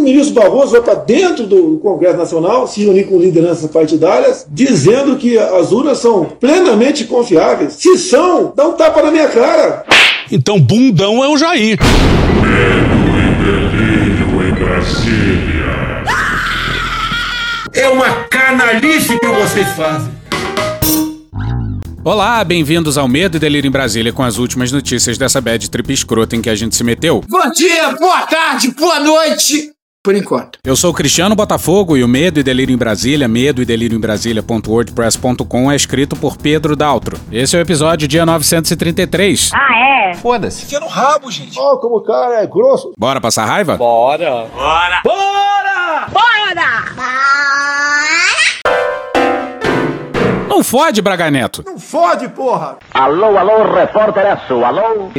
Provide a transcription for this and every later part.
o ministro Barroso vai para dentro do Congresso Nacional, se reunir com lideranças partidárias, dizendo que as urnas são plenamente confiáveis. Se são, dá um tapa na minha cara. Então, bundão é o Jair. Medo e delírio em Brasília. É uma canalice que vocês fazem. Olá, bem-vindos ao Medo e Delírio em Brasília com as últimas notícias dessa bad trip escrota em que a gente se meteu. Bom dia, boa tarde, boa noite. Por enquanto. Eu sou o Cristiano Botafogo e o Medo e Delírio em Brasília, medo e delírio em Brasília.wordpress.com é escrito por Pedro Daltro. Esse é o episódio dia 933. Ah, é? Foda-se. Enfia no rabo, gente. Ó, como o cara é grosso. Bora passar raiva? Bora! Não fode, Braga Neto. Não fode, porra. Alô, alô, repórter é sua, alô?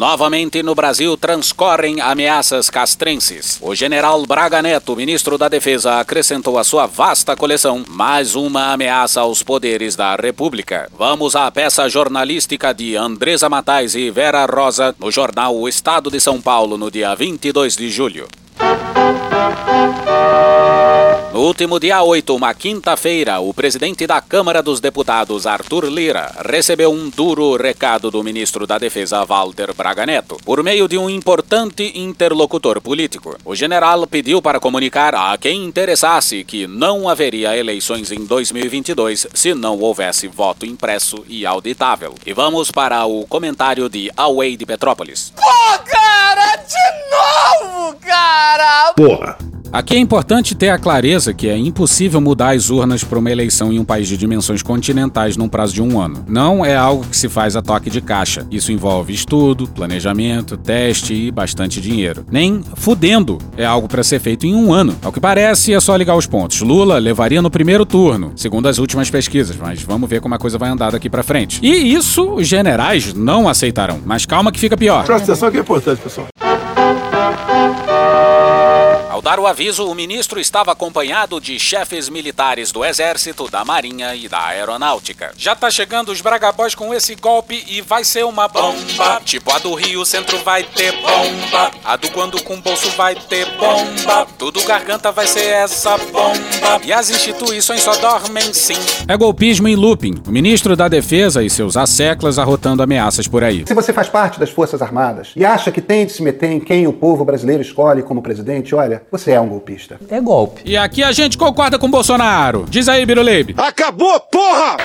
Novamente no Brasil transcorrem ameaças castrenses. O general Braga Neto, ministro da Defesa, acrescentou à sua vasta coleção mais uma ameaça aos poderes da República. Vamos à peça jornalística de Andresa Matais e Vera Rosa no jornal O Estado de São Paulo no dia 22 de julho. No último dia 8, uma quinta-feira, o presidente da Câmara dos Deputados, Arthur Lira, recebeu um duro recado do ministro da Defesa, Walter Braga Neto, por meio de um importante interlocutor político. O general pediu para comunicar a quem interessasse que não haveria eleições em 2022 se não houvesse voto impresso e auditável. E vamos para o comentário de Away de Petrópolis. Pô, cara, de novo, cara! Porra. Aqui é importante ter a clareza que é impossível mudar as urnas para uma eleição em um país de dimensões continentais num prazo de um ano. Não é algo que se faz a toque de caixa. Isso envolve estudo, planejamento, teste e bastante dinheiro. Nem fudendo é algo para ser feito em um ano. Ao que parece, é só ligar os pontos. Lula levaria no primeiro turno, segundo as últimas pesquisas, mas vamos ver como a coisa vai andar daqui para frente. E isso os generais não aceitarão. Mas calma que fica pior. Presta atenção que é importante, pessoal. Ao dar o aviso, o ministro estava acompanhado de chefes militares do Exército, da Marinha e da Aeronáutica. Já tá chegando os Bragabóis com esse golpe e vai ser uma bomba. Tipo a do Rio Centro vai ter bomba. A do Quando com Bolso vai ter bomba. Tudo garganta vai ser essa bomba. E as instituições só dormem sim. É golpismo em looping. O ministro da Defesa e seus asseclas arrotando ameaças por aí. Se você faz parte das Forças Armadas e acha que tem de se meter em quem o povo brasileiro escolhe como presidente, olha, você é um golpista. É golpe. E aqui a gente concorda com Bolsonaro. Diz aí, Biruleibe. Acabou, porra!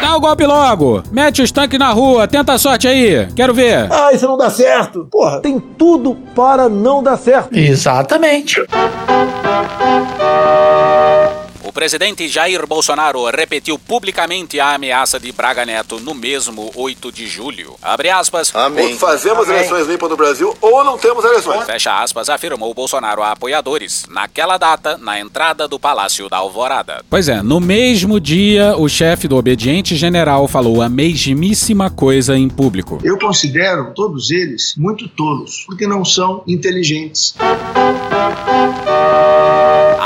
Dá o golpe logo. Mete os tanques na rua. Tenta a sorte aí. Quero ver. Ah, isso não dá certo. Porra, tem tudo para não dar certo. Exatamente. O presidente Jair Bolsonaro repetiu publicamente a ameaça de Braga Neto no mesmo 8 de julho. Abre aspas. Ou fazemos eleições limpas no Brasil ou não temos eleições. Fecha aspas, afirmou Bolsonaro a apoiadores, naquela data, na entrada do Palácio da Alvorada. Pois é, no mesmo dia, o chefe do obediente general falou a mesmíssima coisa em público. Eu considero todos eles muito tolos, porque não são inteligentes.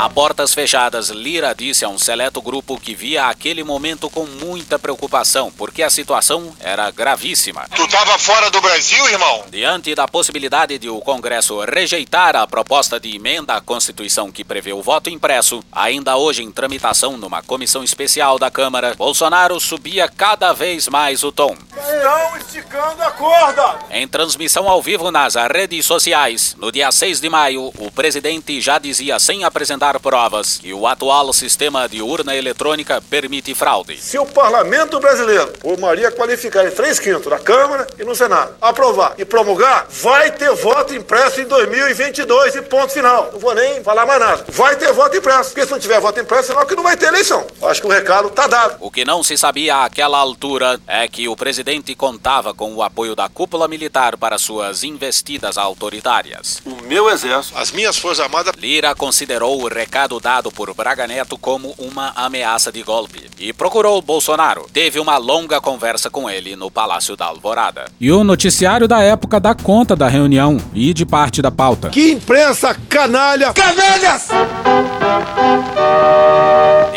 A portas fechadas, Lira disse a um seleto grupo que via aquele momento com muita preocupação, porque a situação era gravíssima. Tu tava fora do Brasil, irmão? Diante da possibilidade de o Congresso rejeitar a proposta de emenda à Constituição que prevê o voto impresso, ainda hoje em tramitação numa comissão especial da Câmara, Bolsonaro subia cada vez mais o tom. Estão esticando a corda. Em transmissão ao vivo nas redes sociais, no dia 6 de maio, o presidente já dizia sem apresentar provas que o atual sistema de urna eletrônica permite fraude. Se o parlamento brasileiro, por maioria qualificada em 3 quintos na Câmara e no Senado, aprovar e promulgar, vai ter voto impresso em 2022 e ponto final. Não vou nem falar mais nada. Vai ter voto impresso. Porque se não tiver voto impresso, senão que não vai ter eleição. Acho que o recado tá dado. O que não se sabia àquela altura é que o presidente contava com o apoio da cúpula militar para suas investidas autoritárias. O meu exército, as minhas forças armadas, Lira considerou o recado dado por Braga Neto como uma ameaça de golpe. e procurou Bolsonaro. Teve uma longa conversa com ele no Palácio da Alvorada. E o noticiário da época dá conta da reunião e de parte da pauta. Que imprensa canalha! Canalhas!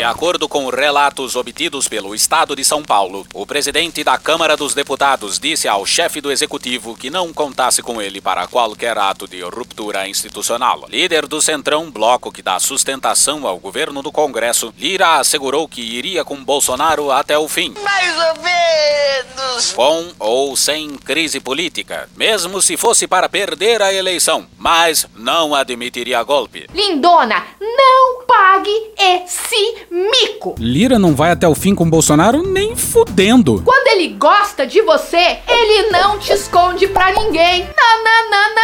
De acordo com relatos obtidos pelo Estado de São Paulo, o presidente da Câmara dos Deputados disse ao chefe do executivo que não contasse com ele para qualquer ato de ruptura institucional. Líder do Centrão, bloco que dá sustentação ao governo do Congresso, Lira assegurou que iria com Bolsonaro até o fim. Mais ou menos. Com ou sem crise política, mesmo se fosse para perder a eleição, mas não admitiria golpe. Lindona, não pague esse mico. Lira não vai até o fim com Bolsonaro nem fudendo. Quando ele gosta de você, ele não te esconde pra ninguém. Nananana.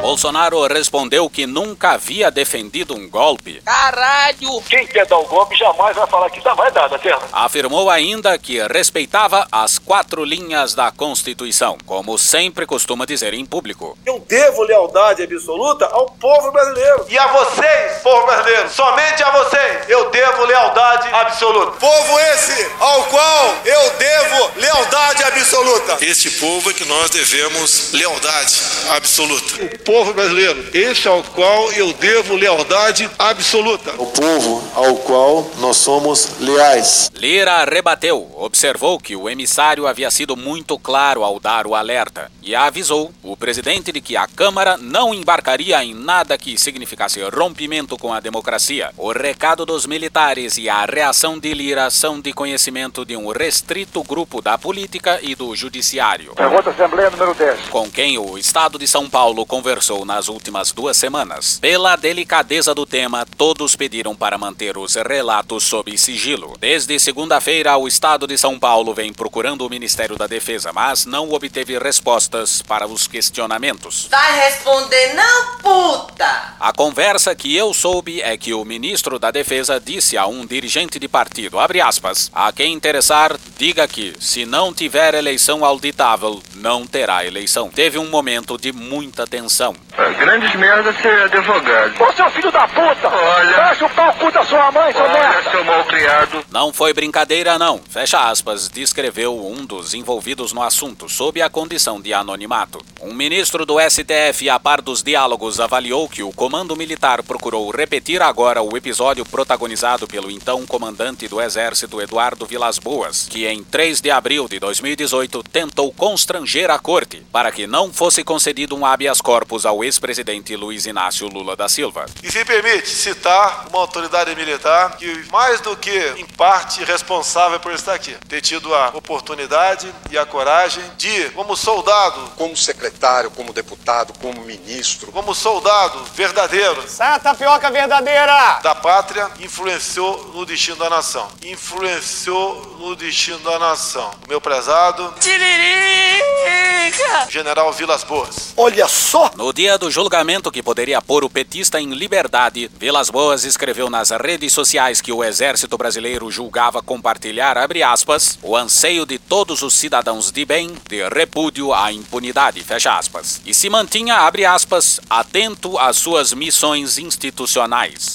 Bolsonaro respondeu que nunca havia defendido um golpe. Caralho. Quem quer dar o golpe jamais vai falar que já vai dar, da terra. Afirmou ainda que respeitava as quatro linhas da Constituição, como sempre costuma dizer em público. Eu devo lealdade absoluta ao povo brasileiro. E a vocês, povo brasileiro, somente a vocês, eu devo lealdade absoluta. Povo esse ao qual eu devo lealdade absoluta. Este povo é que nós devemos lealdade absoluta. O povo brasileiro, esse ao qual eu devo lealdade absoluta. O povo ao qual nós somos leais. Lira rebateu, observou que o emissário havia sido muito claro ao dar o alerta e avisou o presidente de que a Câmara não embarcaria em nada que significasse rompimento com a democracia. O recado dos militares e a reação de Lira são de conhecimento de um restrito grupo da política e do judiciário. Pergunta Assembleia número 10. Com quem o Estado de São Paulo conversou nas últimas duas semanas. Pela delicadeza do tema, todos pediram para manter os relatos sob sigilo. Desde segunda-feira, o Estado de São Paulo vem procurando o Ministério da Defesa, mas não obteve respostas para os questionamentos. Vai responder não, puta. A conversa que eu soube é que o ministro da Defesa disse a um dirigente de partido, abre aspas, a quem interessar, diga que, se não tiver eleição auditável, não terá eleição. Teve um momento de muita tensão. Grandes merda ser advogado. Ô seu filho da puta! Olha. Vai chupar o cu da sua mãe, seu merda! seu mal criado. Não foi brincadeira, não. Fecha aspas, descreveu um dos envolvidos no assunto, sob a condição de anonimato. Um ministro do STF, a par dos diálogos, avaliou que o comando militar procurou repetir agora o episódio protagonizado pelo então comandante do Exército, Eduardo Vilas Boas, que em 3 de abril de 2018 tentou constranger a corte para que não fosse concedido um habeas corpus ao ex-presidente Luiz Inácio Lula da Silva. E se permite citar uma autoridade militar que, mais do que em parte responsável por estar aqui, ter tido a oportunidade e a coragem de, como soldado, Como secretário, como deputado, como ministro. como soldado verdadeiro Sai a tapioca verdadeira. da pátria, influenciou no destino da nação. Influenciou no destino da nação. O meu prezado Tiririca. General Vilas Boas. Olha só! No dia do julgamento que poderia pôr o petista em liberdade, Vilas Boas escreveu nas redes sociais que o exército brasileiro julgava compartilhar, abre aspas, o anseio de todos os cidadãos de bem de repúdio à impunidade, fecha aspas. E se mantinha, abre aspas, atento às suas missões institucionais,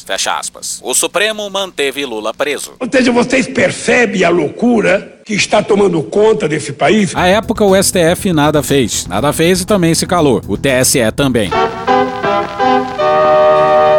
fecha aspas. O Supremo manteve Lula preso. Ou seja, vocês percebem a loucura que está tomando conta desse país? À época, o STF nada fez. Nada fez e também se calou. O TSE também.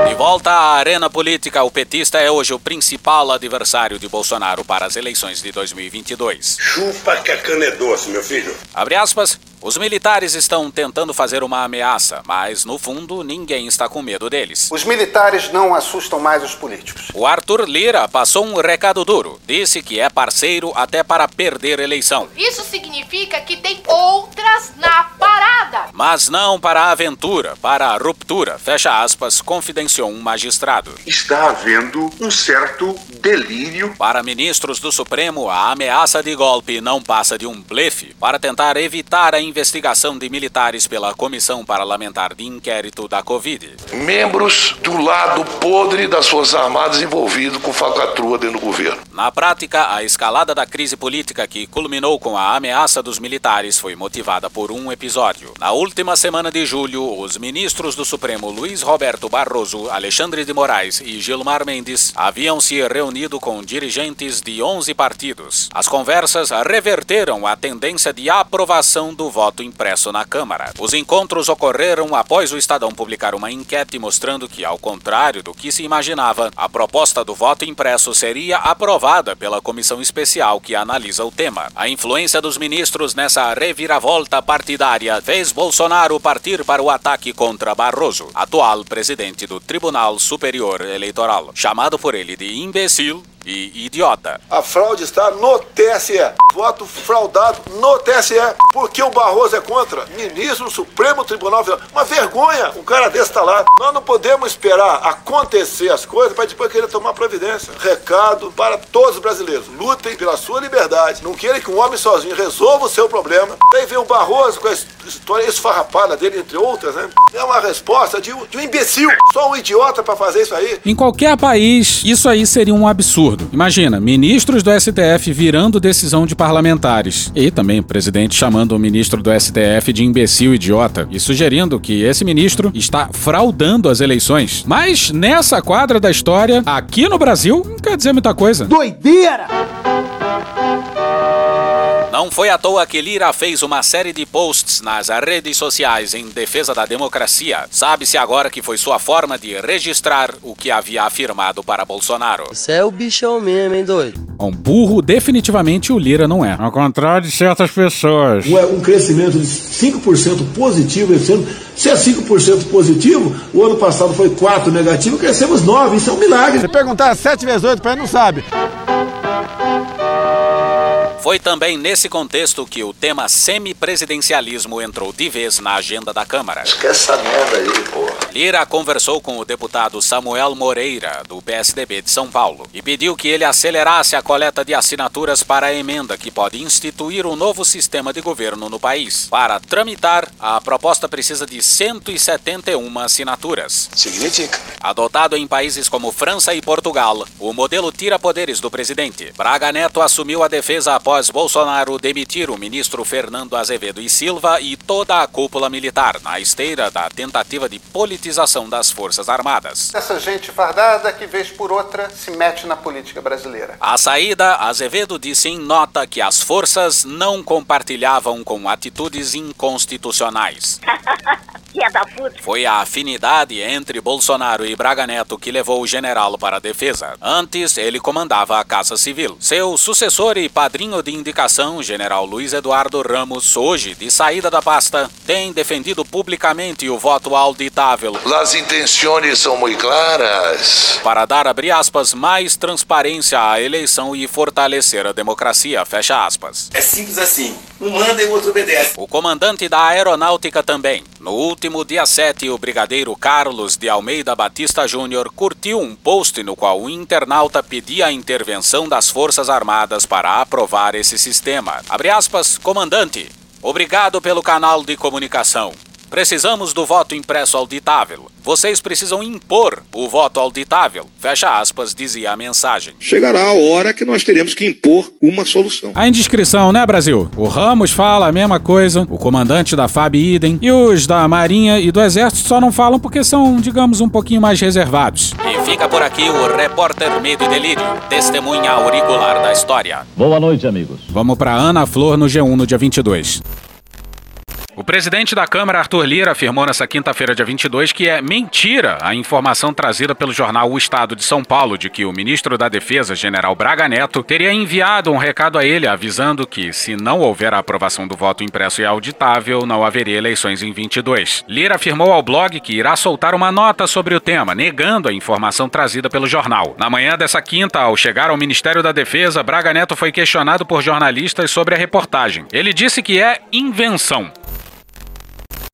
De volta à arena política, o petista é hoje o principal adversário de Bolsonaro para as eleições de 2022. Chupa que a cana é doce, meu filho. Abre aspas. Os militares estão tentando fazer uma ameaça, mas no fundo ninguém está com medo deles. Os militares não assustam mais os políticos. O Arthur Lira passou um recado duro. Disse que é parceiro até para perder eleição. Isso significa que tem outras na parada. Mas não para a aventura, para a ruptura, fecha aspas, confidenciou um magistrado. Está havendo um certo delírio. Para ministros do Supremo, a ameaça de golpe não passa de um blefe para tentar evitar a investigação de militares pela Comissão Parlamentar de Inquérito da Covid. Membros do lado podre das Forças Armadas envolvidos com falcatrua dentro do governo. Na prática, a escalada da crise política que culminou com a ameaça dos militares foi motivada por um episódio. Na última semana de julho, os ministros do Supremo Luiz Roberto Barroso, Alexandre de Moraes e Gilmar Mendes haviam se reunido com dirigentes de 11 partidos. As conversas reverteram a tendência de aprovação do voto impresso na Câmara. Os encontros ocorreram após o Estadão publicar uma enquete mostrando que, ao contrário do que se imaginava, a proposta do voto impresso seria aprovada pela comissão especial que analisa o tema. A influência dos ministros nessa reviravolta partidária fez Bolsonaro partir para o ataque contra Barroso, atual presidente do Tribunal Superior Eleitoral, chamado por ele de imbecil e idiota. A fraude está no TSE. Voto fraudado no TSE. Porque o Barroso é contra? Ministro do Supremo Tribunal Federal. Uma vergonha um cara desse estar tá lá. Nós não podemos esperar acontecer as coisas para depois querer tomar providência. Recado para todos os brasileiros. Lutem pela sua liberdade. Não queiram que um homem sozinho resolva o seu problema. Daí vem o Barroso com a história esfarrapada dele, entre outras, né? É uma resposta de um, de um imbecil. Só um idiota para fazer isso aí. Em qualquer país, isso aí seria um absurdo. Imagina, ministros do STF virando decisão de parlamentares. E também o presidente chamando o ministro do STF de imbecil idiota e sugerindo que esse ministro está fraudando as eleições. Mas nessa quadra da história, aqui no Brasil, não quer dizer muita coisa. Doideira! Não foi à toa que Lira fez uma série de posts nas redes sociais em defesa da democracia. Sabe-se agora que foi sua forma de registrar o que havia afirmado para Bolsonaro. Você é o bichão mesmo, hein, doido? Um burro, definitivamente o Lira não é. Ao contrário de certas pessoas. Um crescimento de 5% positivo esse ano. Se é 5% positivo, o ano passado foi 4 negativo, crescemos 9. Isso é um milagre. Se perguntar 7 vezes 8 para ele, não sabe. Foi também nesse contexto que o tema semipresidencialismo entrou de vez na agenda da Câmara. Esquece essa merda aí, porra. Lira conversou com o deputado Samuel Moreira, do PSDB de São Paulo, e pediu que ele acelerasse a coleta de assinaturas para a emenda que pode instituir um novo sistema de governo no país. Para tramitar, a proposta precisa de 171 assinaturas. Significa. Adotado em países como França e Portugal, o modelo tira poderes do presidente. Braga Neto assumiu a defesa após após Bolsonaro demitir o ministro Fernando Azevedo e Silva e toda a cúpula militar na esteira da tentativa de politização das Forças Armadas. Essa gente fardada que, vez por outra, se mete na política brasileira. A saída, Azevedo disse em nota que as forças não compartilhavam com atitudes inconstitucionais. Foi a afinidade entre Bolsonaro e Braga Neto que levou o general para a defesa. Antes, ele comandava a Casa Civil. Seu sucessor e padrinho de indicação, general Luiz Eduardo Ramos, hoje de saída da pasta, tem defendido publicamente o voto auditável. As intenções são muito claras. Para dar, abre aspas, mais transparência à eleição e fortalecer a democracia, fecha aspas. É simples assim. Um manda e o outro obedece. O comandante da aeronáutica também. No último dia 7, o brigadeiro Carlos de Almeida Batista Júnior curtiu um post no qual o internauta pedia a intervenção das Forças Armadas para aprovar esse sistema. Abre aspas, comandante. Obrigado pelo canal de comunicação. Precisamos do voto impresso auditável. Vocês precisam impor o voto auditável. Fecha aspas, dizia a mensagem. Chegará a hora que nós teremos que impor uma solução. A indiscrição, né, Brasil? O Ramos fala a mesma coisa, o comandante da FAB idem, e os da Marinha e do Exército só não falam porque são, digamos, um pouquinho mais reservados. E fica por aqui o repórter Medo e Delírio, testemunha auricular da história. Boa noite, amigos. Vamos para Ana Flor no G1 no dia 22. O presidente da Câmara, Arthur Lira, afirmou nesta quinta-feira, dia 22, que é mentira a informação trazida pelo jornal O Estado de São Paulo de que o ministro da Defesa, general Braga Neto, teria enviado um recado a ele avisando que, se não houver a aprovação do voto impresso e auditável, não haveria eleições em 22. Lira afirmou ao blog que irá soltar uma nota sobre o tema, negando a informação trazida pelo jornal. Na manhã dessa quinta, ao chegar ao Ministério da Defesa, Braga Neto foi questionado por jornalistas sobre a reportagem. Ele disse que é invenção.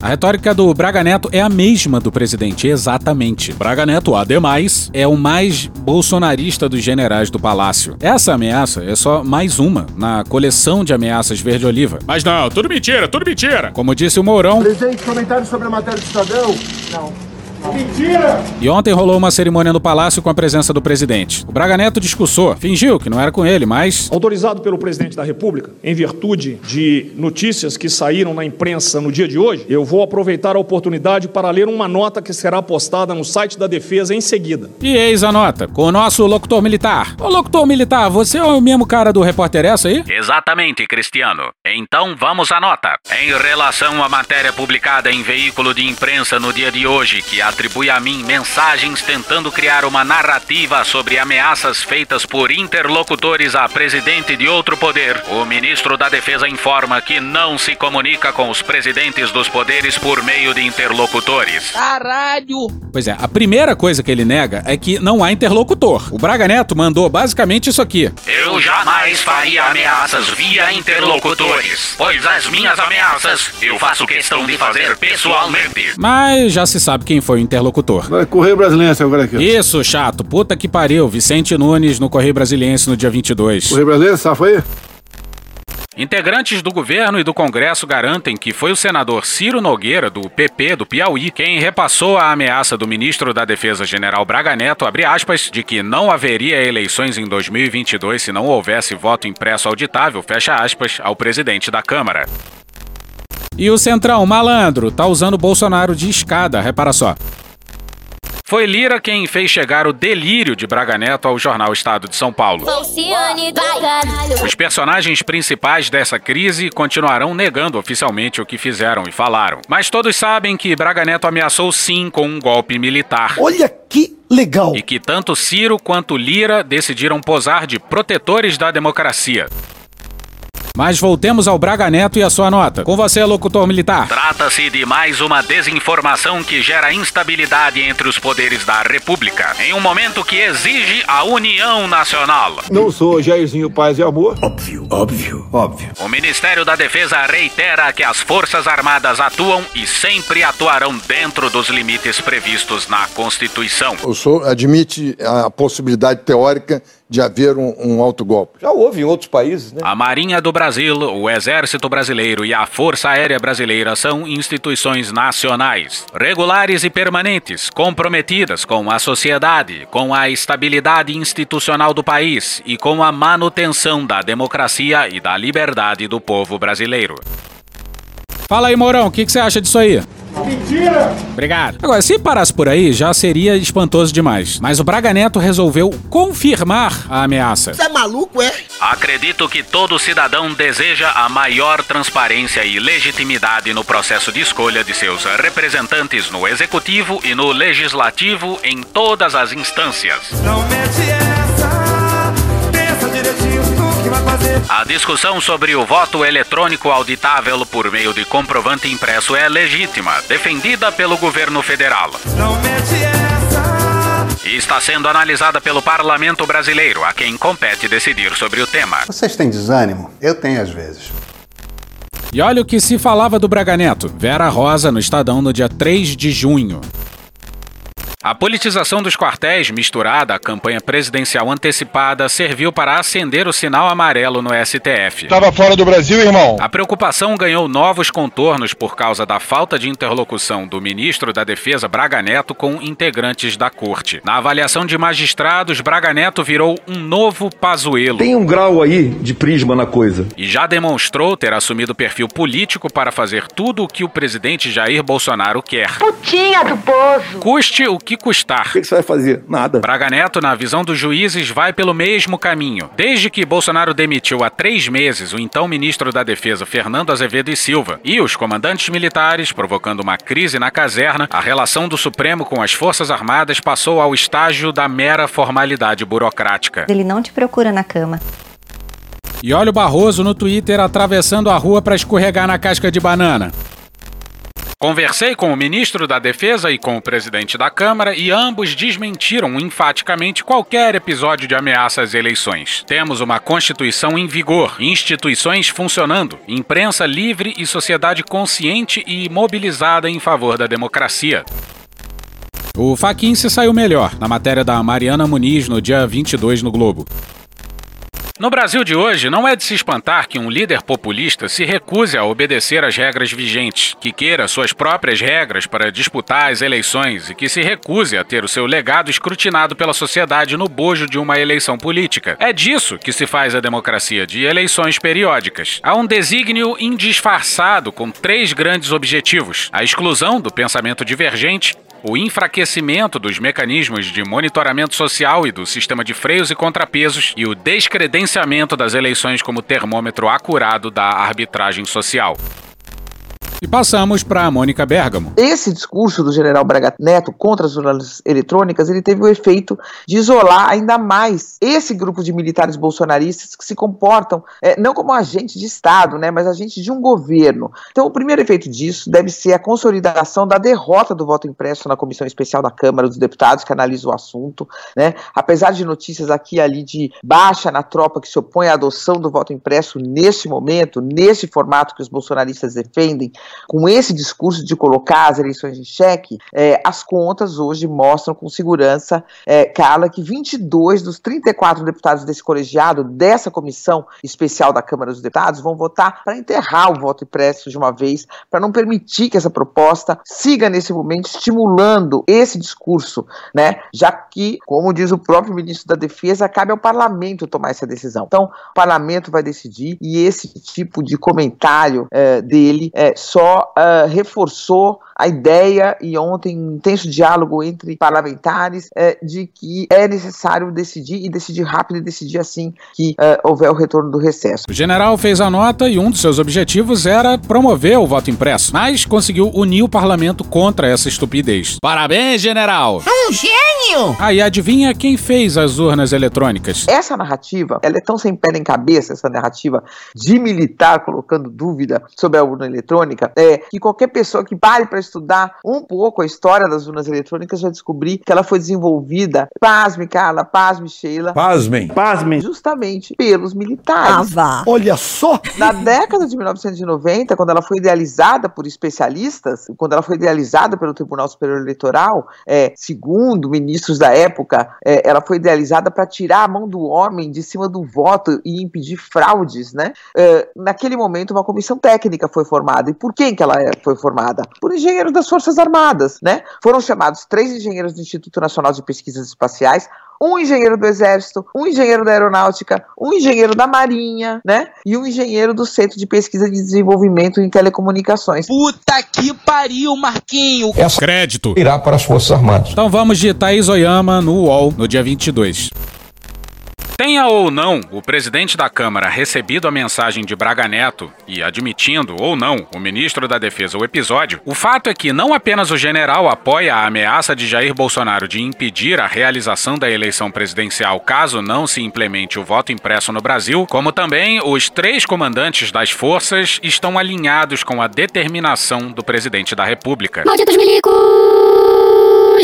A retórica do Braga Neto é a mesma do presidente, exatamente. Braga Neto, ademais, é o mais bolsonarista dos generais do palácio. Essa ameaça é só mais uma na coleção de ameaças verde-oliva. Mas não, tudo mentira, tudo mentira. Como disse o Mourão. Presidente, comentário sobre a matéria do Estadão? Não. Mentira! E ontem rolou uma cerimônia no Palácio com a presença do presidente. O Braga Neto discursou, fingiu que não era com ele, mas. Autorizado pelo presidente da República, em virtude de notícias que saíram na imprensa no dia de hoje, eu vou aproveitar a oportunidade para ler uma nota que será postada no site da Defesa em seguida. E eis a nota, com o nosso locutor militar. Ô locutor militar, você é o mesmo cara do repórter essa aí? Exatamente, Cristiano. Então vamos à nota. Em relação à matéria publicada em veículo de imprensa no dia de hoje, que atribui a mim mensagens tentando criar uma narrativa sobre ameaças feitas por interlocutores a presidente de outro poder, o ministro da Defesa informa que não se comunica com os presidentes dos poderes por meio de interlocutores. Caralho! Pois é, a primeira coisa que ele nega é que não há interlocutor. O Braga Neto mandou basicamente isso aqui. Eu jamais faria ameaças via interlocutores, pois as minhas ameaças eu faço questão de fazer pessoalmente. Mas já se sabe quem foi o interlocutor. Correio Brasiliense agora aqui. Isso, chato. Puta que pariu. Vicente Nunes no Correio Brasiliense no dia 22. Correio Brasiliense, safa aí? Integrantes do governo e do Congresso garantem que foi o senador Ciro Nogueira, do PP do Piauí, quem repassou a ameaça do ministro da Defesa General Braga Neto, aspas, de que não haveria eleições em 2022 se não houvesse voto impresso auditável, fecha aspas, ao presidente da Câmara. E o Centrão, malandro, tá usando Bolsonaro de escada, repara só. Foi Lira quem fez chegar o delírio de Braga Neto ao jornal Estado de São Paulo. Os personagens principais dessa crise continuarão negando oficialmente o que fizeram e falaram. Mas todos sabem que Braga Neto ameaçou sim com um golpe militar. Olha que legal! E que tanto Ciro quanto Lira decidiram posar de protetores da democracia. Mas voltemos ao Braga Neto e a sua nota. Com você, locutor militar. Trata-se de mais uma desinformação que gera instabilidade entre os poderes da República, em um momento que exige a união nacional. Não sou Jairzinho Paz e Amor. Óbvio, óbvio, óbvio. O Ministério da Defesa reitera que as Forças Armadas atuam e sempre atuarão dentro dos limites previstos na Constituição. O senhor admite a possibilidade teórica de haver um, um autogolpe. Já houve em outros países, né? A Marinha do Brasil, o Exército Brasileiro e a Força Aérea Brasileira são instituições nacionais, regulares e permanentes, comprometidas com a sociedade, com a estabilidade institucional do país e com a manutenção da democracia e da liberdade do povo brasileiro. Fala aí, Mourão, o que, que você acha disso aí? Mentira! Obrigado. Agora, se parasse por aí, já seria espantoso demais. Mas o Braga Neto resolveu confirmar a ameaça. Você é maluco, é? Acredito que todo cidadão deseja a maior transparência e legitimidade no processo de escolha de seus representantes no executivo e no legislativo em todas as instâncias. Não mete essa, pensa direitinho A discussão sobre o voto eletrônico auditável por meio de comprovante impresso é legítima, defendida pelo governo federal. Não mete essa. E está sendo analisada pelo parlamento brasileiro, a quem compete decidir sobre o tema. Vocês têm desânimo? Eu tenho às vezes. E olha o que se falava do Braga Neto. Vera Rosa no Estadão no dia 3 de junho. A politização dos quartéis, misturada à campanha presidencial antecipada, serviu para acender o sinal amarelo no STF. Tava fora do Brasil, irmão? A preocupação ganhou novos contornos por causa da falta de interlocução do ministro da Defesa Braga Neto com integrantes da corte. Na avaliação de magistrados, Braga Neto virou um novo Pazuelo. Tem um grau aí de prisma na coisa. E já demonstrou ter assumido perfil político para fazer tudo o que o presidente Jair Bolsonaro quer. Putinha do poço! Custe o que custar. O que, que você vai fazer? Nada. Braga Neto, na visão dos juízes, vai pelo mesmo caminho. Desde que Bolsonaro demitiu há três meses o então ministro da Defesa, Fernando Azevedo e Silva, e os comandantes militares, provocando uma crise na caserna, a relação do Supremo com as Forças Armadas passou ao estágio da mera formalidade burocrática. Ele não te procura na cama. E olha o Barroso no Twitter atravessando a rua para escorregar na casca de banana. Conversei com o ministro da Defesa e com o presidente da Câmara e ambos desmentiram enfaticamente qualquer episódio de ameaça às eleições. Temos uma Constituição em vigor, instituições funcionando, imprensa livre e sociedade consciente e mobilizada em favor da democracia. O Faquin se saiu melhor na matéria da Mariana Muniz no dia 22 no Globo. No Brasil de hoje, não é de se espantar que um líder populista se recuse a obedecer às regras vigentes, que queira suas próprias regras para disputar as eleições e que se recuse a ter o seu legado escrutinado pela sociedade no bojo de uma eleição política. É disso que se faz a democracia de eleições periódicas. Há um desígnio indisfarçado com três grandes objetivos: a exclusão do pensamento divergente, o enfraquecimento dos mecanismos de monitoramento social e do sistema de freios e contrapesos e o descredenciamento das eleições como termômetro acurado da arbitragem social. E passamos para Mônica Bergamo. Esse discurso do general Braga Neto contra as urnas eletrônicas, ele teve o efeito de isolar ainda mais esse grupo de militares bolsonaristas que se comportam é, não como agentes de Estado, né, mas agentes de um governo. Então, o primeiro efeito disso deve ser a consolidação da derrota do voto impresso na Comissão Especial da Câmara dos Deputados, que analisa o assunto. Né? Apesar de notícias aqui e ali de baixa na tropa que se opõe à adoção do voto impresso neste momento, nesse formato que os bolsonaristas defendem, com esse discurso de colocar as eleições em xeque, é, as contas hoje mostram com segurança, é, Carla, que 22 dos 34 deputados desse colegiado, dessa comissão especial da Câmara dos Deputados, vão votar para enterrar o voto impresso de uma vez, para não permitir que essa proposta siga nesse momento estimulando esse discurso, né? Já que, como diz o próprio ministro da Defesa, cabe ao parlamento tomar essa decisão. Então, o parlamento vai decidir e esse tipo de comentário é, dele é, só uh, reforçou a ideia e ontem um intenso diálogo entre parlamentares é, de que é necessário decidir e decidir rápido e decidir assim que uh, houver o retorno do recesso. O general fez a nota e um dos seus objetivos era promover o voto impresso, mas conseguiu unir o parlamento contra essa estupidez. Parabéns, general! Um gênio! Aí ah, adivinha quem fez as urnas eletrônicas? Essa narrativa, ela é tão sem pé nem cabeça, essa narrativa de militar colocando dúvida sobre a urna eletrônica, é que qualquer pessoa que pare para estudar um pouco a história das urnas eletrônicas vai descobrir que ela foi desenvolvida, pasme, Carla, pasme, Sheila. Pasmem. Pasmem. Justamente pelos militares. Ah. Olha só! Na década de 1990, quando ela foi idealizada por especialistas, quando ela foi idealizada pelo Tribunal Superior Eleitoral, é, segundo ministros da época, é, ela foi idealizada para tirar a mão do homem de cima do voto e impedir fraudes, né? É, naquele momento, uma comissão técnica foi formada. E por quem que ela é, foi formada? Por engenheiros das Forças Armadas, né? Foram chamados três engenheiros do Instituto Nacional de Pesquisas Espaciais, um engenheiro do Exército, um engenheiro da Aeronáutica, um engenheiro da Marinha, né? E um engenheiro do Centro de Pesquisa e Desenvolvimento em Telecomunicações. Puta que pariu, Marquinho! Essa crédito irá para as Forças Armadas. Então vamos de Thaís Oyama no UOL no dia 22. Tenha ou não o presidente da Câmara recebido a mensagem de Braga Neto e admitindo ou não o ministro da Defesa o episódio, o fato é que não apenas o general apoia a ameaça de Jair Bolsonaro de impedir a realização da eleição presidencial caso não se implemente o voto impresso no Brasil, como também os três comandantes das forças estão alinhados com a determinação do presidente da República. Malditos milicos!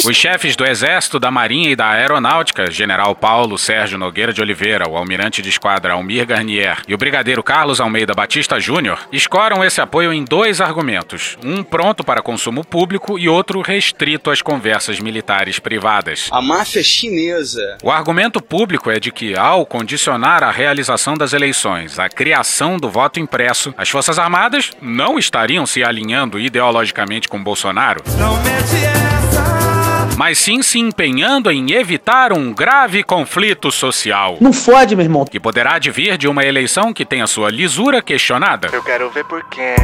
Os chefes do Exército, da Marinha e da Aeronáutica, General Paulo Sérgio Nogueira de Oliveira, o almirante de esquadra Almir Garnier e o brigadeiro Carlos Almeida Batista Júnior, escoram esse apoio em dois argumentos: um pronto para consumo público e outro restrito às conversas militares privadas. A máfia chinesa. O argumento público é de que, ao condicionar a realização das eleições à criação do voto impresso, as Forças Armadas não estariam se alinhando ideologicamente com Bolsonaro. Não mete essa. Mas sim se empenhando em evitar um grave conflito social. Não fode, meu irmão. Que poderá advir de uma eleição que tenha sua lisura questionada. Eu quero ver por quê.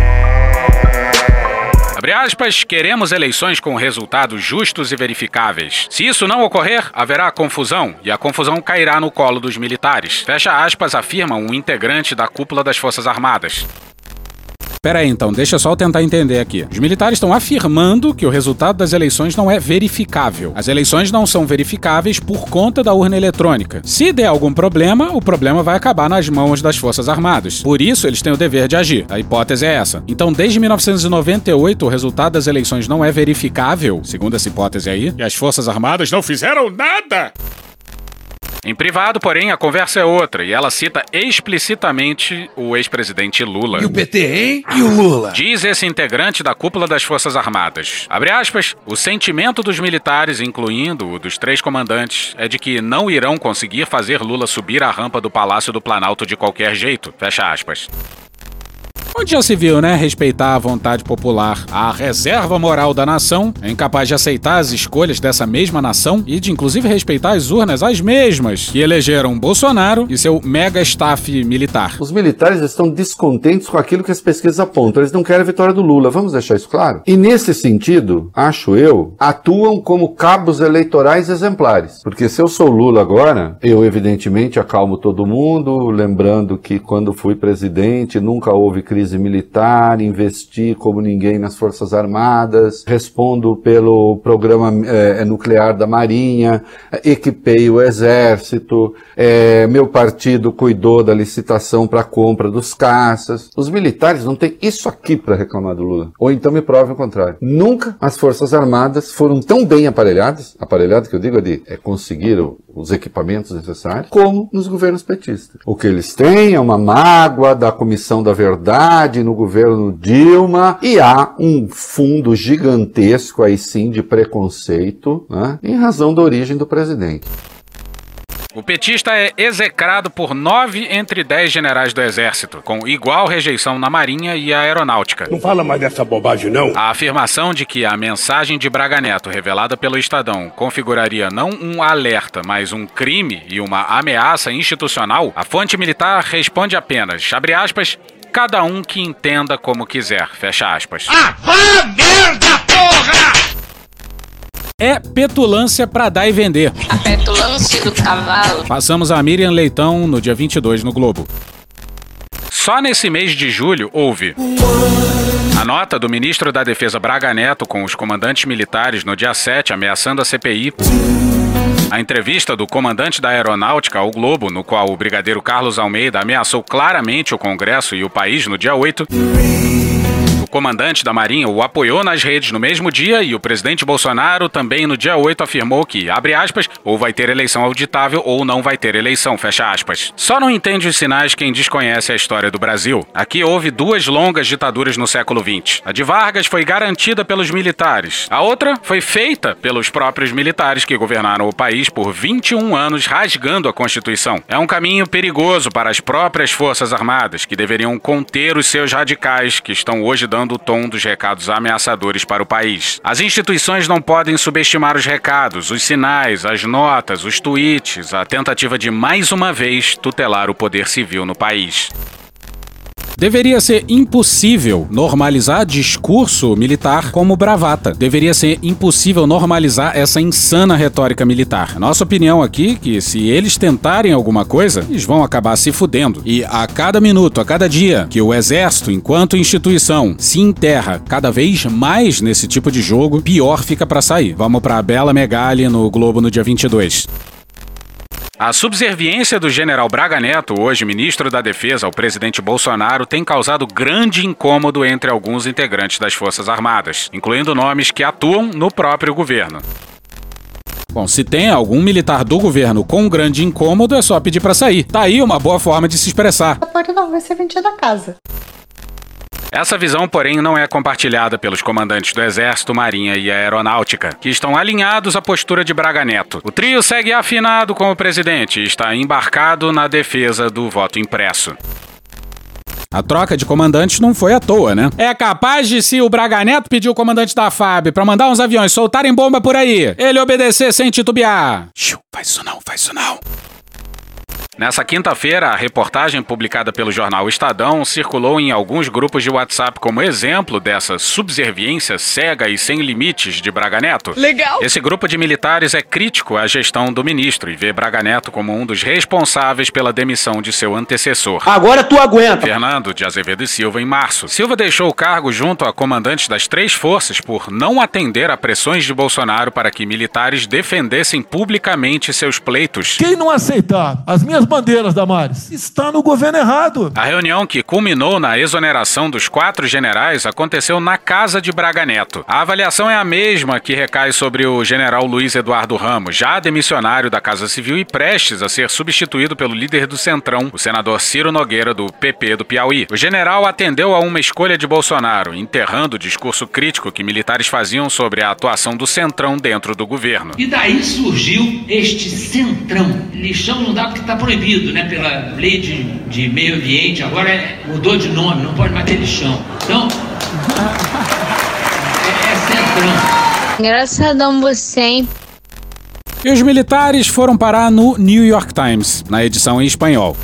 Abre aspas, queremos eleições com resultados justos e verificáveis. Se isso não ocorrer, haverá confusão, e a confusão cairá no colo dos militares. Fecha aspas, afirma um integrante da cúpula das Forças Armadas. Pera aí, então, deixa só eu tentar entender aqui. Os militares estão afirmando que o resultado das eleições não é verificável. As eleições não são verificáveis por conta da urna eletrônica. Se der algum problema, o problema vai acabar nas mãos das Forças Armadas. Por isso, eles têm o dever de agir. A hipótese é essa. Então, desde 1998, o resultado das eleições não é verificável, segundo essa hipótese aí. E as Forças Armadas não fizeram nada! Em privado, porém, a conversa é outra e ela cita explicitamente o ex-presidente Lula. E o PT, hein? E o Lula? Diz esse integrante da cúpula das Forças Armadas. Abre aspas, o sentimento dos militares, incluindo o dos três comandantes, é de que não irão conseguir fazer Lula subir a rampa do Palácio do Planalto de qualquer jeito. Fecha aspas. Onde já se viu, né? Respeitar a vontade popular. A reserva moral da nação é incapaz de aceitar as escolhas dessa mesma nação e de inclusive respeitar as urnas, as mesmas, que elegeram Bolsonaro e seu mega staff militar. Os militares estão descontentes com aquilo que as pesquisas apontam. Eles não querem a vitória do Lula. Vamos deixar isso claro? E nesse sentido, acho eu, atuam como cabos eleitorais exemplares. Porque se eu sou Lula agora, eu evidentemente acalmo todo mundo, lembrando que quando fui presidente nunca houve crise crise militar, investi como ninguém nas Forças Armadas, respondo pelo programa é, nuclear da Marinha, equipei o Exército, é, meu partido cuidou da licitação para a compra dos caças. Os militares não têm isso aqui para reclamar do Lula. Ou então me provem o contrário. Nunca as Forças Armadas foram tão bem aparelhadas, aparelhado que eu digo é é, conseguiram os equipamentos necessários, como nos governos petistas. O que eles têm é uma mágoa da Comissão da Verdade no governo Dilma e há um fundo gigantesco aí sim de preconceito, né, em razão da origem do presidente. O petista é execrado por nove entre dez generais do Exército, com igual rejeição na Marinha e Aeronáutica. Não fala mais dessa bobagem, não. A afirmação de que a mensagem de Braga Neto, revelada pelo Estadão, configuraria não um alerta, mas um crime e uma ameaça institucional, a fonte militar responde apenas, abre aspas, cada um que entenda como quiser, fecha aspas. Ah, vá merda, porra! É petulância pra dar e vender. A petulância do cavalo. Passamos a Miriam Leitão no dia 22 no Globo. Só nesse mês de julho houve a nota do ministro da Defesa Braga Neto com os comandantes militares no dia 7 ameaçando a CPI. A entrevista do comandante da Aeronáutica ao Globo, no qual o brigadeiro Carlos Almeida ameaçou claramente o Congresso e o país no dia 8 comandante da Marinha o apoiou nas redes no mesmo dia e o presidente Bolsonaro também no dia 8 afirmou que, abre aspas, ou vai ter eleição auditável ou não vai ter eleição, fecha aspas. Só não entende os sinais quem desconhece a história do Brasil. Aqui houve duas longas ditaduras no século XX. A de Vargas foi garantida pelos militares. A outra foi feita pelos próprios militares que governaram o país por 21 anos rasgando a Constituição. É um caminho perigoso para as próprias Forças Armadas, que deveriam conter os seus radicais que estão hoje dando o tom dos recados ameaçadores para o país. As instituições não podem subestimar os recados, os sinais, as notas, os tweets, a tentativa de mais uma vez tutelar o poder civil no país. Deveria ser impossível normalizar discurso militar como bravata. Deveria ser impossível normalizar essa insana retórica militar. Nossa opinião aqui é que se eles tentarem alguma coisa, eles vão acabar se fudendo. E a cada minuto, a cada dia que o exército, enquanto instituição, se enterra cada vez mais nesse tipo de jogo, pior fica para sair. Vamos para a Bela Megali no Globo no dia 22. A subserviência do general Braga Neto, hoje ministro da Defesa, ao presidente Bolsonaro, tem causado grande incômodo entre alguns integrantes das Forças Armadas, incluindo nomes que atuam no próprio governo. Bom, se tem algum militar do governo com um grande incômodo, é só pedir para sair. Tá aí uma boa forma de se expressar. A porta não vai ser vendida a casa. Essa visão, porém, não é compartilhada pelos comandantes do Exército, Marinha e Aeronáutica, que estão alinhados à postura de Braga Neto. O trio segue afinado com o presidente e está embarcado na defesa do voto impresso. A troca de comandantes não foi à toa, né? É capaz de se o Braga Neto pedir o comandante da FAB para mandar uns aviões soltarem bomba por aí, ele obedecer sem titubear. Xiu, faz isso não, faz isso não. Nessa quinta-feira, a reportagem publicada pelo jornal Estadão circulou em alguns grupos de WhatsApp como exemplo dessa subserviência cega e sem limites de Braga Neto. Legal. Esse grupo de militares é crítico à gestão do ministro e vê Braga Neto como um dos responsáveis pela demissão de seu antecessor. Agora tu aguenta. Fernando de Azevedo e Silva em março. Silva deixou o cargo junto a comandantes das três forças por não atender a pressões de Bolsonaro para que militares defendessem publicamente seus pleitos. Quem não aceitar as minhas bandeiras, Damares, está no governo errado. A reunião que culminou na exoneração dos quatro generais aconteceu na casa de Braga Neto. A avaliação é a mesma que recai sobre o general Luiz Eduardo Ramos, já demissionário da Casa Civil e prestes a ser substituído pelo líder do Centrão, o senador Ciro Nogueira, do PP do Piauí. O general atendeu a uma escolha de Bolsonaro, enterrando o discurso crítico que militares faziam sobre a atuação do Centrão dentro do governo. E daí surgiu este centrão. Lixão não dá porque está proibido, né? Pela lei de, de meio ambiente, agora é- mudou de nome, não pode mais ter lixão. Então, é, é centrão. Engraçadão você, hein? E os militares foram parar no New York Times, na edição em espanhol.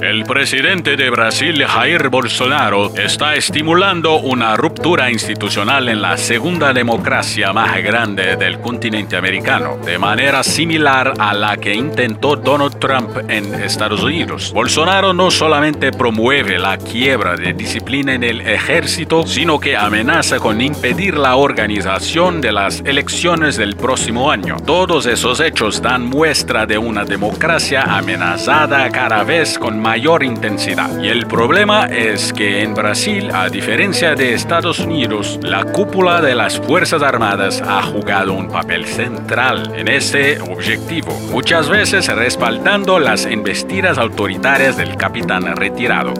El presidente de Brasil, Jair Bolsonaro, está estimulando una ruptura institucional en la segunda democracia más grande del continente americano, de manera similar a la que intentó Donald Trump en Estados Unidos. Bolsonaro no solamente promueve la quiebra de disciplina en el ejército, sino que amenaza con impedir la organización de las elecciones del próximo año. Todos esos hechos dan muestra de una democracia amenazada cada vez con mayor intensidad. Y el problema es que en Brasil, a diferencia de Estados Unidos, la cúpula de las Fuerzas Armadas ha jugado un papel central en este objetivo, muchas veces respaldando las embestidas autoritarias del capitán retirado.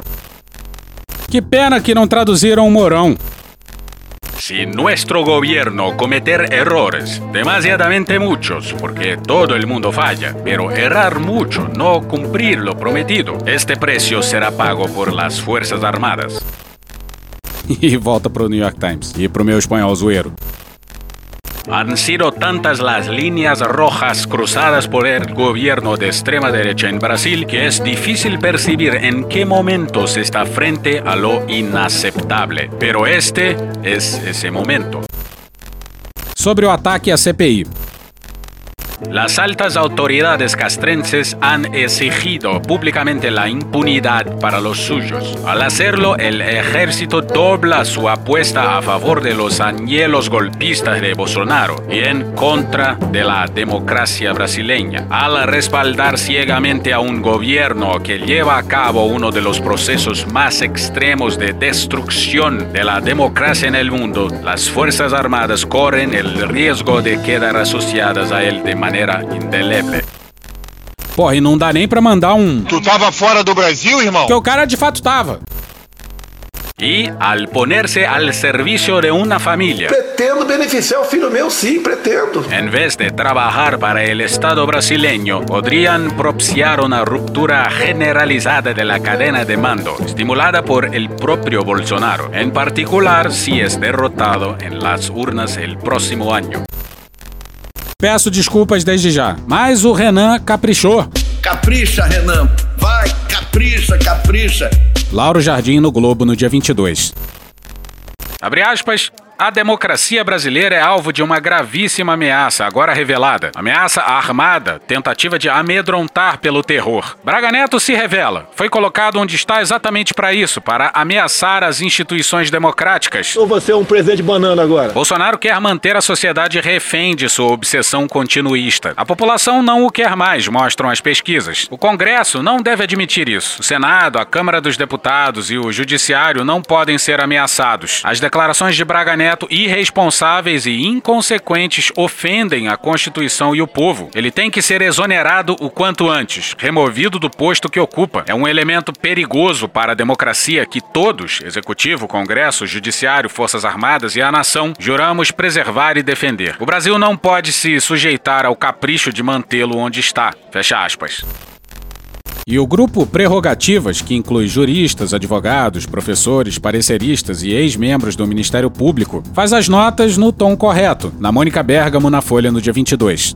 Que pena que não traduziram o Mourão. Si nuestro gobierno cometer errores, demasiadamente muchos, porque todo el mundo falla, pero errar mucho, no cumplir lo prometido, este precio será pago por las Fuerzas Armadas. E volta pro New York Times. E pro meu espanhol zoeiro. Han sido tantas las líneas rojas cruzadas por el gobierno de extrema derecha en Brasil que es difícil percibir en qué momento se está frente a lo inaceptable. Pero este es ese momento. Sobre o ataque à CPI. Las altas autoridades castrenses han exigido públicamente la impunidad para los suyos. Al hacerlo, el ejército dobla su apuesta a favor de los anhelos golpistas de Bolsonaro y en contra de la democracia brasileña. Al respaldar ciegamente a un gobierno que lleva a cabo uno de los procesos más extremos de destrucción de la democracia en el mundo, las Fuerzas Armadas corren el riesgo de quedar asociadas a él de manera indeleble. Porra, e não dá nem pra mandar um. Tu tava fora do Brasil, irmão? Porque o cara de fato tava. Y al ponerse al servicio de una familia, Pretendo beneficiar o filho meu, sim, pretendo. en vez de trabajar para el Estado brasileño, podrían propiciar una ruptura generalizada de la cadena de mando, estimulada por el propio Bolsonaro, en particular si es derrotado en las urnas el próximo año. Peço desculpas desde já, mas o Renan caprichou. Capricha, Renan. Vai, capricha, capricha. Lauro Jardim no Globo no dia 22. Abre aspas. A democracia brasileira é alvo de uma gravíssima ameaça, agora revelada. Ameaça armada, tentativa de amedrontar pelo terror. Braga Neto se revela. Foi colocado onde está exatamente para isso, para ameaçar as instituições democráticas. Ou você é um presente banana agora? Bolsonaro quer manter a sociedade refém de sua obsessão continuista. A população não o quer mais, mostram as pesquisas. O Congresso não deve admitir isso. O Senado, a Câmara dos Deputados e o Judiciário não podem ser ameaçados. As declarações de Braga Neto irresponsáveis e inconsequentes ofendem a Constituição e o povo. Ele tem que ser exonerado o quanto antes, removido do posto que ocupa. É um elemento perigoso para a democracia que todos, Executivo, Congresso, Judiciário, Forças Armadas e a nação, juramos preservar e defender. O Brasil não pode se sujeitar ao capricho de mantê-lo onde está. Fecha aspas. E o grupo Prerrogativas, que inclui juristas, advogados, professores, pareceristas e ex-membros do Ministério Público, faz as notas no tom correto, na Mônica Bergamo na Folha no dia 22.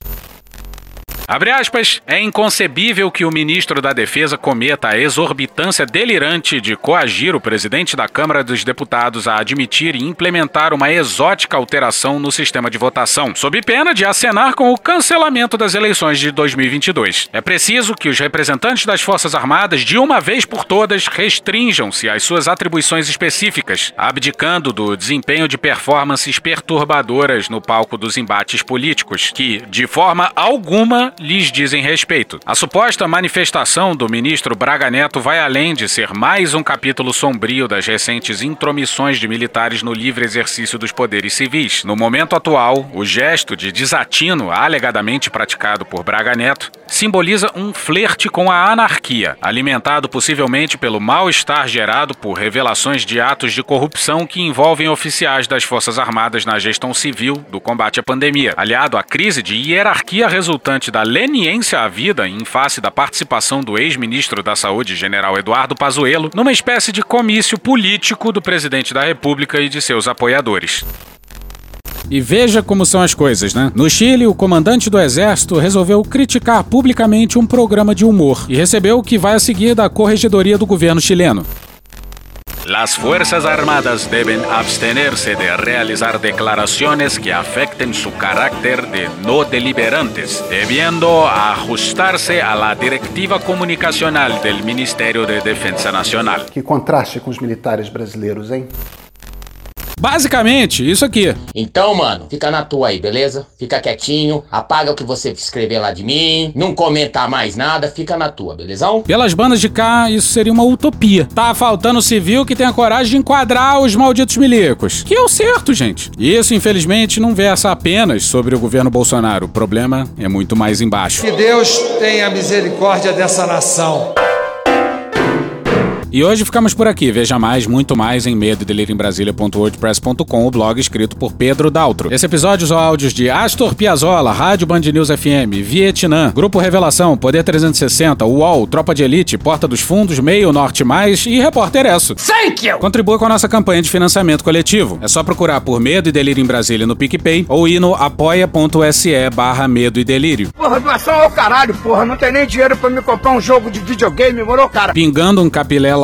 Abre aspas, é inconcebível que o ministro da Defesa cometa a exorbitância delirante de coagir o presidente da Câmara dos Deputados a admitir e implementar uma exótica alteração no sistema de votação, sob pena de acenar com o cancelamento das eleições de 2022. É preciso que os representantes das Forças Armadas, de uma vez por todas, restringam-se às suas atribuições específicas, abdicando do desempenho de performances perturbadoras no palco dos embates políticos, que, de forma alguma, lhes dizem respeito. A suposta manifestação do ministro Braga Neto vai além de ser mais um capítulo sombrio das recentes intromissões de militares no livre exercício dos poderes civis. No momento atual, o gesto de desatino alegadamente praticado por Braga Neto simboliza um flerte com a anarquia, alimentado possivelmente pelo mal-estar gerado por revelações de atos de corrupção que envolvem oficiais das Forças Armadas na gestão civil do combate à pandemia, aliado à crise de hierarquia resultante da leniência à vida em face da participação do ex-ministro da Saúde, general Eduardo Pazuello, numa espécie de comício político do presidente da República e de seus apoiadores. E veja como são as coisas, né? No Chile, o comandante do exército resolveu criticar publicamente um programa de humor e recebeu o que vai a seguir da corregedoria do governo chileno. Las Fuerzas Armadas deben abstenerse de realizar declaraciones que afecten su carácter de no deliberantes, debiendo ajustarse a la directiva comunicacional del Ministerio de Defensa Nacional. Que contraste com os militares brasileiros, hein? Basicamente, isso aqui. Então, mano, fica na tua aí, beleza? Fica quietinho, apaga o que você escrever lá de mim, não comenta mais nada, fica na tua, belezão? Pelas bandas de cá, isso seria uma utopia. Tá faltando civil que tenha coragem de enquadrar os malditos milicos. Que é o certo, gente. Isso, infelizmente, não versa apenas sobre o governo Bolsonaro. O problema é muito mais embaixo. Que Deus tenha misericórdia dessa nação. E hoje ficamos por aqui. Veja mais, muito mais em medo o blog escrito por Pedro Daltro. Esse episódio usou áudios de Astor Piazzolla, Rádio Band News FM, Vietnã, Grupo Revelação, Poder 360, UOL, Tropa de Elite, Porta dos Fundos, Meio Norte Mais e Repórter Esso. Thank you! Contribua com a nossa campanha de financiamento coletivo. É só procurar por Medo e Delírio em Brasília no PicPay ou ir no apoia.se barra Medo e Delírio. Porra, doação ao caralho, porra. Não tem nem dinheiro pra me comprar um jogo de videogame, morou, cara? Pingando um capilé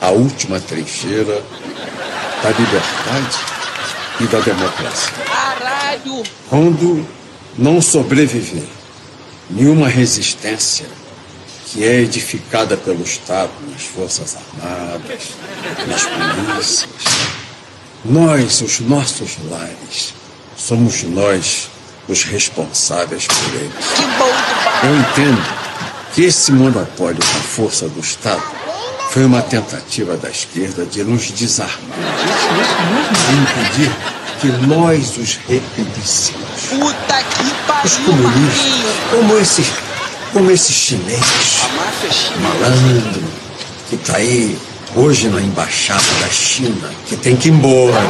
a última trincheira da liberdade e da democracia. Caralho! Quando não sobreviver nenhuma resistência que é edificada pelo Estado nas Forças Armadas, nas polícias, nós, os nossos lares, somos nós os responsáveis por eles. Que bom Eu entendo que esse monopólio da força do Estado foi uma tentativa da esquerda de nos desarmar e impedir que nós os repelíssemos. Puta que pariu, Os comunistas, como esse, como esse chinês, malandro, que está aí hoje na embaixada da China, que tem que ir embora.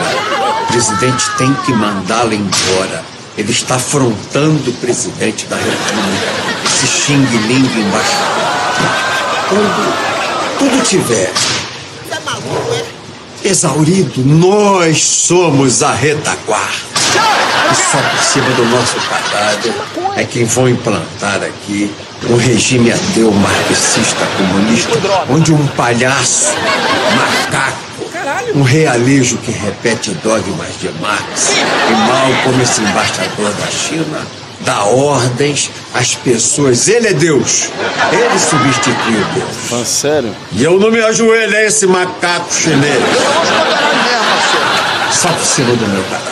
O presidente tem que mandá-lo embora. Ele está afrontando o presidente da República, esse xing-ling embaixador. Quando tudo tiver. Exaurido, nós somos a retaguarda. E só por cima do nosso cadáver é que vão implantar aqui um regime ateu marxista comunista, onde um palhaço, macaco, um realejo que repete dogmas de Marx, e mal como esse embaixador da China, dá ordens às pessoas. Ele é Deus. Ele substitui o Deus. Ah, sério? E eu não me ajoelho a esse macaco chinês. Só por cima do meu cadáver.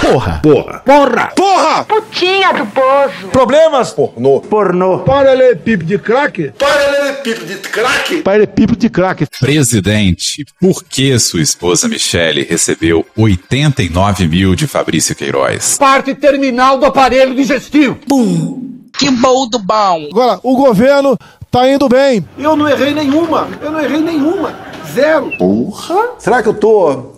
Porra. Porra. Porra. Porra. Putinha do poço. Problemas? Pornô. Pornô. Paralelepípedo de crack? Paralelepípedo de crack? Paralelepípedo de crack. Presidente, por que sua esposa Michele recebeu 89 mil de Fabrício Queiroz? Parte terminal do aparelho digestivo. Bum. Que bom do bom. Agora, o governo tá indo bem. Eu não errei nenhuma. Eu não errei nenhuma. Zero. Porra. Será que eu tô